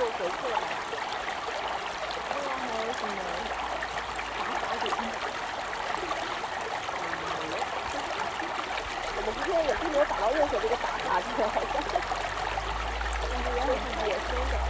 做回去了。另外还有什么打法点？我们今天也并没有打到任何这个打法，就好像。也是野生的。